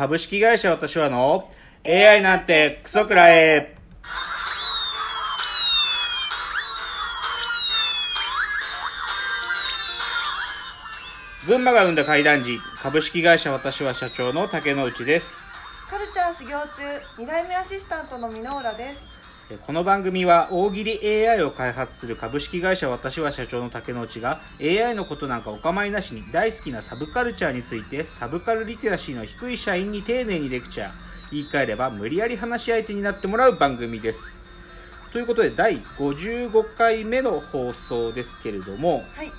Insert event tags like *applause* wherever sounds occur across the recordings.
株式会社私はの AI なんてクソくらえ。群馬が生んだ怪談時、株式会社私は社長の竹之内です。カルチャー修行中2代目アシスタントの箕浦ですこの番組は大喜利 AI を開発する株式会社私は社長の竹之内が AI のことなんかお構いなしに大好きなサブカルチャーについてサブカルリテラシーの低い社員に丁寧にレクチャー。言い換えれば無理やり話し相手になってもらう番組です。ということで第55回目の放送ですけれどもはい。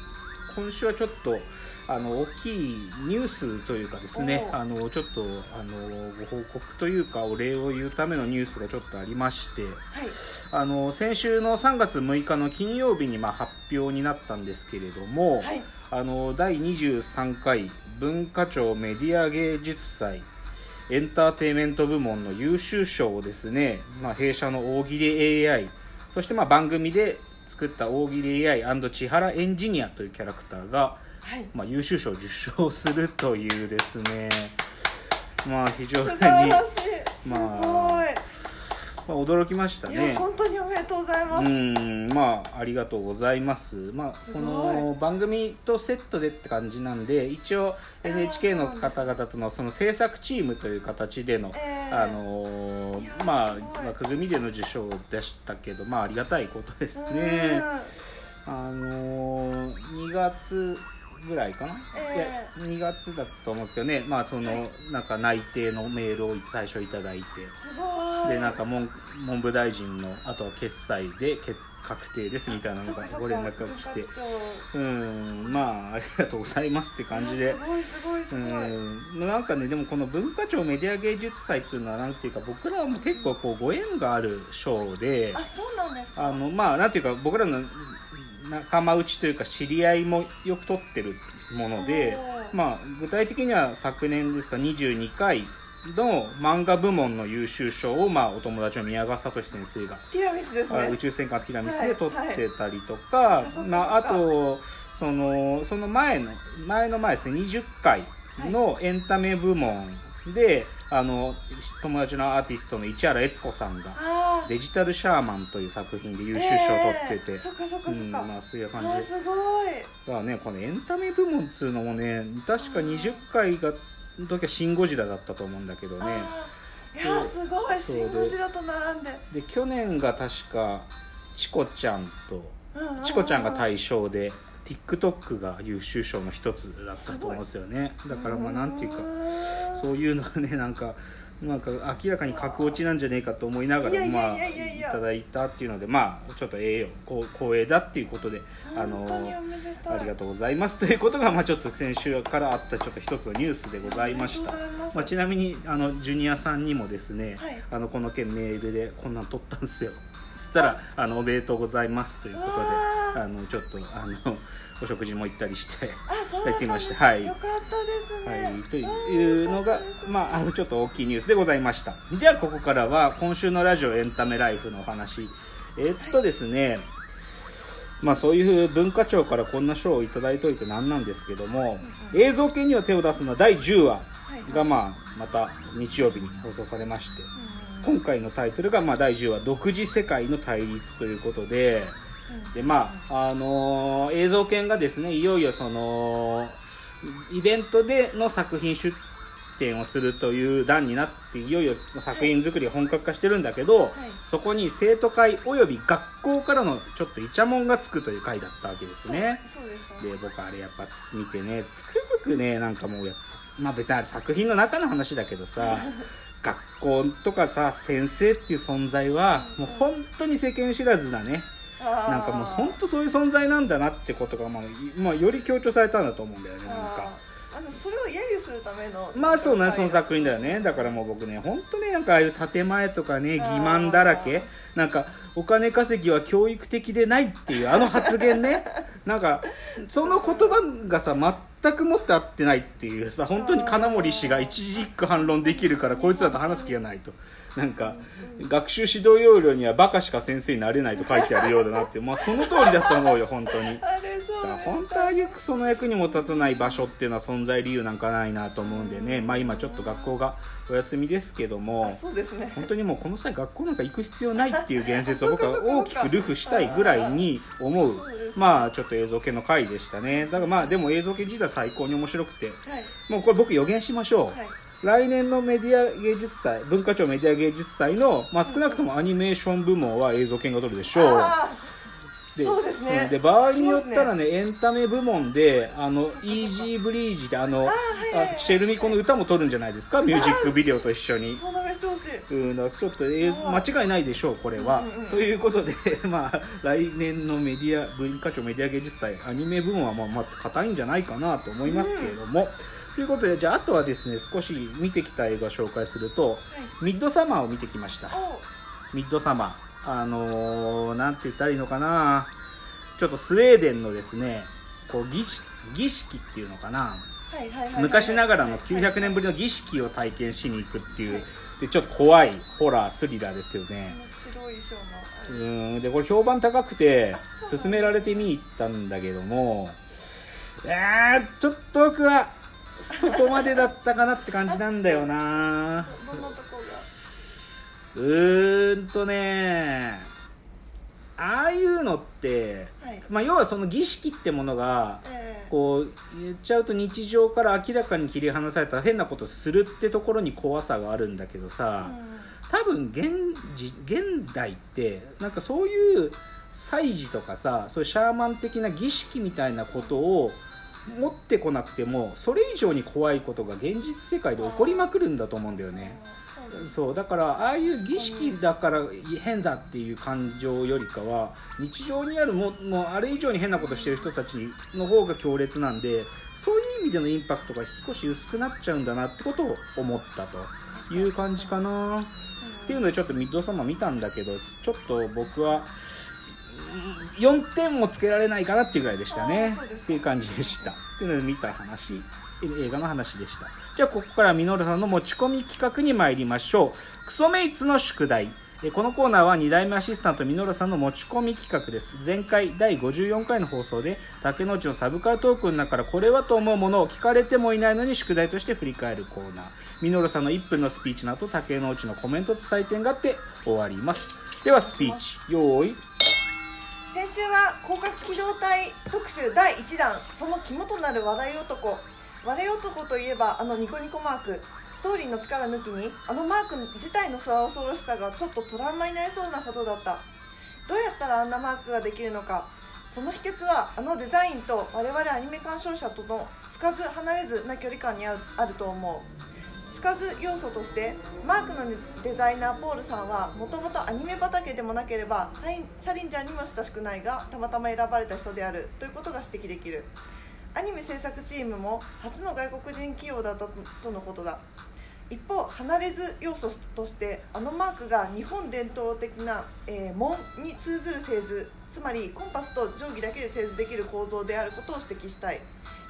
今週はちょっとあの大きいニュースというかですねあのちょっとあのご報告というかお礼を言うためのニュースがちょっとありましてはい。あの先週の3月6日の金曜日にまあ発表になったんですけれども、はい。あの第23回文化庁メディア芸術祭エンターテインメント部門の優秀賞をですね、まあ、弊社の大喜利 AI そしてまあ番組で作った大喜利 AI& 千原エンジニアというキャラクターが、はい。まあ、優秀賞を受賞するというですね。まあ非常に、まらしいすごい、まあ、驚きましたいねや本当におめでとうございます、うんまあありがとうございます。まあこの番組とセットでって感じなんで一応 NHK の方々とのその制作チームという形での、ええあのまあ枠組みでの受賞でしたけどまあありがたいことですうん。ねあのー、2月ぐらいかな、えいや2月だったと思うんですけどね。まあその、はい。なんか内定のメールを最初いただいて。すごい。でなんか文文部大臣のあとは決済で決確定ですみたいなのがご連絡が来て。うん。まあありがとうございますって感じで。すごいすごいすうごい、ん。なんかねでもこの文化庁メディア芸術祭っていうのはなんていうか僕らも結構こうご縁がある賞で。あそうなんですか？あのまあなんていうか僕らの仲間内というか知り合いもよく取ってるものでまあ具体的には昨年ですか22回の漫画部門の優秀賞を、まあ、お友達の宮川聡先生がティラミスですね。あ宇宙戦艦ティラミスで撮っはいてたりとか、はい。あそっかまあ、あとそのその前の前の前ですね20回のエンタメ部門で、あの友達のアーティストの市原悦子さんがあ「デジタルシャーマン」という作品で優秀賞を取ってて、えーそっかそっかそっか、うんまあ、そういう感あじで。すごい。だからねこのエンタメ部門っつうのもね確か20回がの時は「シン・ゴジラ」だったと思うんだけどね。いやすごい。シン・ゴジラと並んで。で去年が確かチコちゃんとうんチコちゃんが対象で TikTok が優秀賞の一つだったと思うんですよね。だからまあなんていうかそういうのはねなんかなんか明らかに格落ちなんじゃねえかと思いながらまあいただいたっていうのでまあちょっと栄誉光栄だっていうことであのありがとうございますということがまあちょっと先週からあったちょっと一つのニュースでございました。まあ、ちなみにあのジュニアさんにもですね、はい。あのこの件メールでこんなん取ったんですよ。つったらあのおめでとうございますということであのちょっとあの *laughs* お食事も行ったりしてあそうだ。ってきました。はい。よかったですね、はい、というのが、まあ、あのちょっと大きいニュースでございました。ではここからは今週のラジオエンタメライフのお話。えっとですね、まあそういう文化庁からこんな賞をいただいておいてなんなんですけども、映像系には手を出すのは第10話が、まあ、また日曜日に放送されまして、今回のタイトルが、まあ、第10話「独自世界の対立」ということで、でまああのー映像犬がですねいよいよそのイベントでの作品出展をするという段になっていよいよ作品作りが本格化してるんだけど、そこに生徒会および学校からのちょっとイチャモンがつくという回だったわけですね。でねで僕あれやっぱつ見てねつくづくねなんかもうやっぱまあ別にあれ作品の中の話だけどさ *laughs* 学校とかさ先生っていう存在はもう本当に世間知らずだねなんかもう本当そういう存在なんだなってことが、まあいまあ、より強調されたんだと思うんだよねなんか。あのそれを揶揄するためのまあそうね、はいその作品だよね。だからもう僕ね、本当ね、なんかああいう建前とかね、欺瞞だらけ、なんかお金稼ぎは教育的でないっていうあの発言ね、*laughs* なんかその言葉がさ、全くもって合ってないっていうさ本当に金森氏が一字一句反論できるからこいつらと話す気がないとなんか学習指導要領にはバカしか先生になれないと書いてあるようだなってまあその通りだと思うよ本当に。あれそうだから本当ああいうクソの役にも立たない場所っていうのは存在理由なんかないなと思うんでね。まあ今ちょっと学校がお休みですけどもあそうですね。本当にもうこの際学校なんか行く必要ないっていう言説を *laughs* 僕は大きくルフしたいぐらいに思う。まあちょっと映像系の回でしたね。だからまあでも映像系自体最高に面白くて。はい。もうこれ僕予言しましょう、はい来年のメディア芸術祭文化庁メディア芸術祭の、まあ、少なくともアニメーション部門は映像研が取るでしょう。あーそうですね。うんで場合によったらねねエンタメ部門であのイージーブリージであのはいはいはい。あシェルミコの歌も取るんじゃないですか？ミュージックビデオと一緒に。そんな目してほしい。うん、だちょっと映像間違いないでしょうこれは、うんうんうん。ということでまあ来年のメディア文化庁メディア芸術祭アニメ部門はまあまあ硬いんじゃないかなと思いますけれども、ということでじゃああとはですね少し見てきた映画紹介するとはい「ミッドサマー」を見てきました。おミッドサマー。あのー、なんて言ったらいいのかな。ちょっとスウェーデンのですねこう儀式儀式っていうのかな。はいはいはいはい昔ながらの900年ぶりの儀式を体験しに行くっていう。でちょっと怖いホラースリラーですけどね。面白い衣装のあうん。でこれ評判高くて勧められて見に行ったんだけども。えー、ちょっと僕はそこまでだったかなって感じなんだよな。どんなとこうーんとねああいうのって、がはい。まあ、要はその儀式ってものがええ。こう言っちゃうと日常から明らかに切り離された変なことするってところに怖さがあるんだけどさ、多分現時現代ってなんかそういう祭事とかさそういうシャーマン的な儀式みたいなことを持ってこなくてもそれ以上に怖いことが現実世界で起こりまくるんだと思うんだよね。そうだからああいう儀式だから変だっていう感情よりかは日常にあるももうあれ以上に変なことしてる人たちの方が強烈なんでそういう意味でのインパクトが少し薄くなっちゃうんだなってことを思ったという感じかな。っていうのでちょっとミッドサマー見たんだけどちょっと僕はうん4点もつけられないかなっていうぐらいでしたね。っていう感じでした。っていうので見た話。映画の話でした。じゃあここからミノルさんの持ち込み企画に参りましょう。クソメイツの宿題。えこのコーナーは2代目アシスタントミノルさんの持ち込み企画です。前回第54回の放送で竹之内のサブカルトークの中からこれはと思うものを聞かれてもいないのに宿題として振り返るコーナー。ミノルさんの1分のスピーチの後竹之内のコメントと採点があって終わります。ではスピーチ。用意。先週は広角機動隊特集第1弾。その肝となる笑い男。笑い男といえばあのニコニコマークストーリーの力抜きにあのマーク自体の恐ろしさがちょっとトラウマになりそうなことだった。どうやったらあんなマークができるのかその秘訣はあのデザインと我々アニメ鑑賞者とのつかず離れずな距離感にあると思う。つかず要素としてマークのデザイナーポールさんはもともとアニメ畑でもなければサリンジャーにも親しくないがたまたま選ばれた人であるということが指摘できる。アニメ制作チームも初の外国人企業だったとのことだ。一方離れず要素としてあのマークが日本伝統的な、えー門に通ずる製図つまりコンパスと定規だけで製図できる構造であることを指摘したい。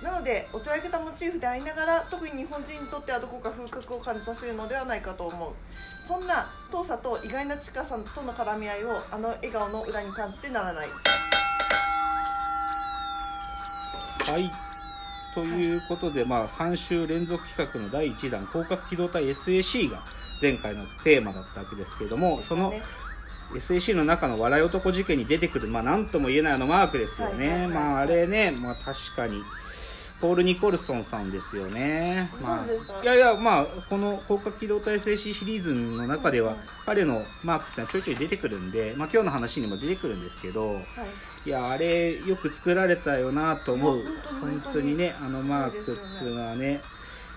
なのでおちゃらけたモチーフでありながら特に日本人にとってはどこか風格を感じさせるのではないかと思う。そんな遠さと意外な近さとの絡み合いをあの笑顔の裏に感じてならない。はい。ということで、まあ、3週連続企画の第1弾広角機動隊 SAC が前回のテーマだったわけですけれども、そのね。SAC の中の笑い男事件に出てくる、まあ、なんとも言えないあのマークですよね、はいはいはい。まあ、あれね、まあ、確かにポール・ニコルソンさんですよね、まあ、いやいや、まあ、この広角機動隊 SAC シリーズの中では、うんうん彼のマークってのはちょいちょい出てくるんで、まあ、今日の話にも出てくるんですけど、はい。いやあれよく作られたよなと思う。本当にねあのマークっていうのはね。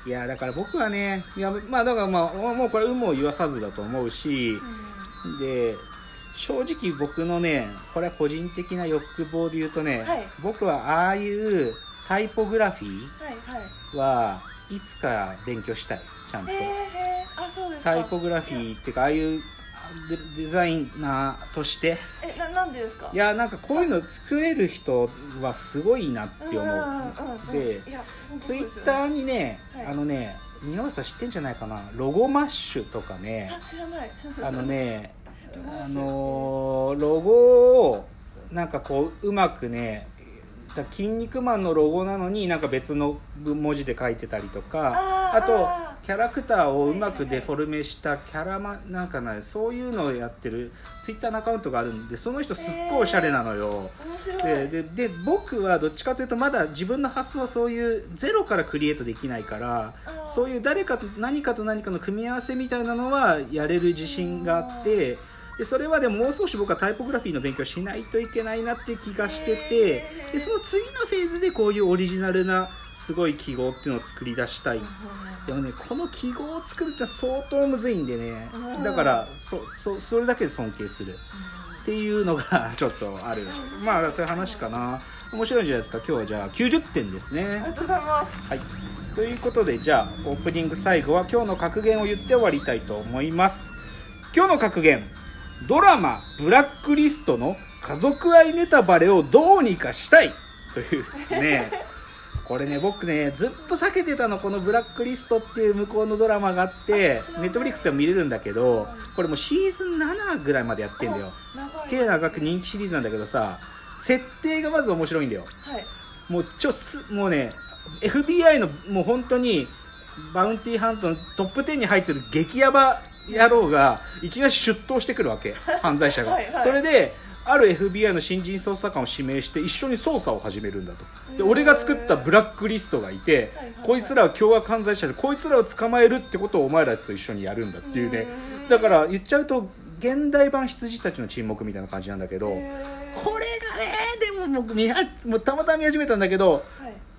いやだから僕はねいやまあだからまあもうこれ有無を言わさずだと思うしで正直僕のねこれは個人的な欲望で言うとね、はい。僕はああいうタイポグラフィーはいつか勉強したい。ちゃんとへえへえあそうですかタイポグラフィーってい。うかああい。うデデザイナーとしてえななんでですかい。やなんかこうい。うの作れる人はすごい。なって思うでツイッターにね、はい。あのね皆さん知ってんじゃない。かなロゴマッシュとかねあ知らない。あのねあのーロゴをなんかこううまくねだ「筋肉マン」のロゴなのになんか別の文字で書いてたりとかあとあキャラクターをうまくデフォルメしたキャラマなんかなそういうのをやってるツイッターのアカウントがあるんでその人すっごいおしゃれなのよ。面白い。ででで僕はどっちかというとまだ自分の発想はそういうゼロからクリエイトできないからそういう誰かと何かと何かの組み合わせみたいなのはやれる自信があってでそれはでももう少し僕はタイポグラフィーの勉強しないといけないなっていう気がしててでその次のフェーズでこういうオリジナルなすごい記号っていうのを作り出したい。でもねこの記号を作るって相当むずいんでね。うんだからそそそれだけで尊敬する。っていうのが *laughs* ちょっとあるまあそういう話かな。面白いんじゃないですか。今日はじゃあ90点ですありねがとうございます。はい。ということでじゃあオープニング最後は今日の格言を言って終わりたいと思います。今日の格言ドラマ「ブラックリスト」の家族愛ネタバレをどうにかしたい。というですね。*laughs* これね僕ねずっと避けてたのこの「ブラックリスト」っていう向こうのドラマがあってネットフリックスでも見れるんだけどこれもうシーズン7ぐらいまでやってんだよ。すっげえ長く人気シリーズなんだけどさ設定がまず面白いんだよ。はい。もうちょすもうね FBI のもう本当にバウンティーハントのトップ10に入ってる激ヤバ野郎がいきなり出頭してくるわけ。犯罪者が。はいはい。それである FBI の新人捜査官を指名して一緒に捜査を始めるんだと。で俺が作ったブラックリストがいてこいつらは凶悪犯罪者でこいつらを捕まえるってことをお前らと一緒にやるんだっていうね。うんだから言っちゃうと現代版羊たちの沈黙みたいな感じなんだけどこれがねでも僕もうたまたま見始めたんだけどはい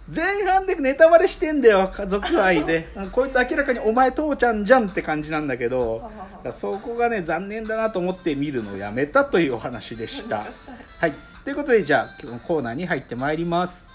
前半でネタバレしてんだよ家族愛で *laughs* こいつ明らかにお前父ちゃんじゃんって感じなんだけどそこがね残念だなと思って見るのをやめたというお話でした。*laughs* はいということでじゃあ今日のコーナーに入ってまいります。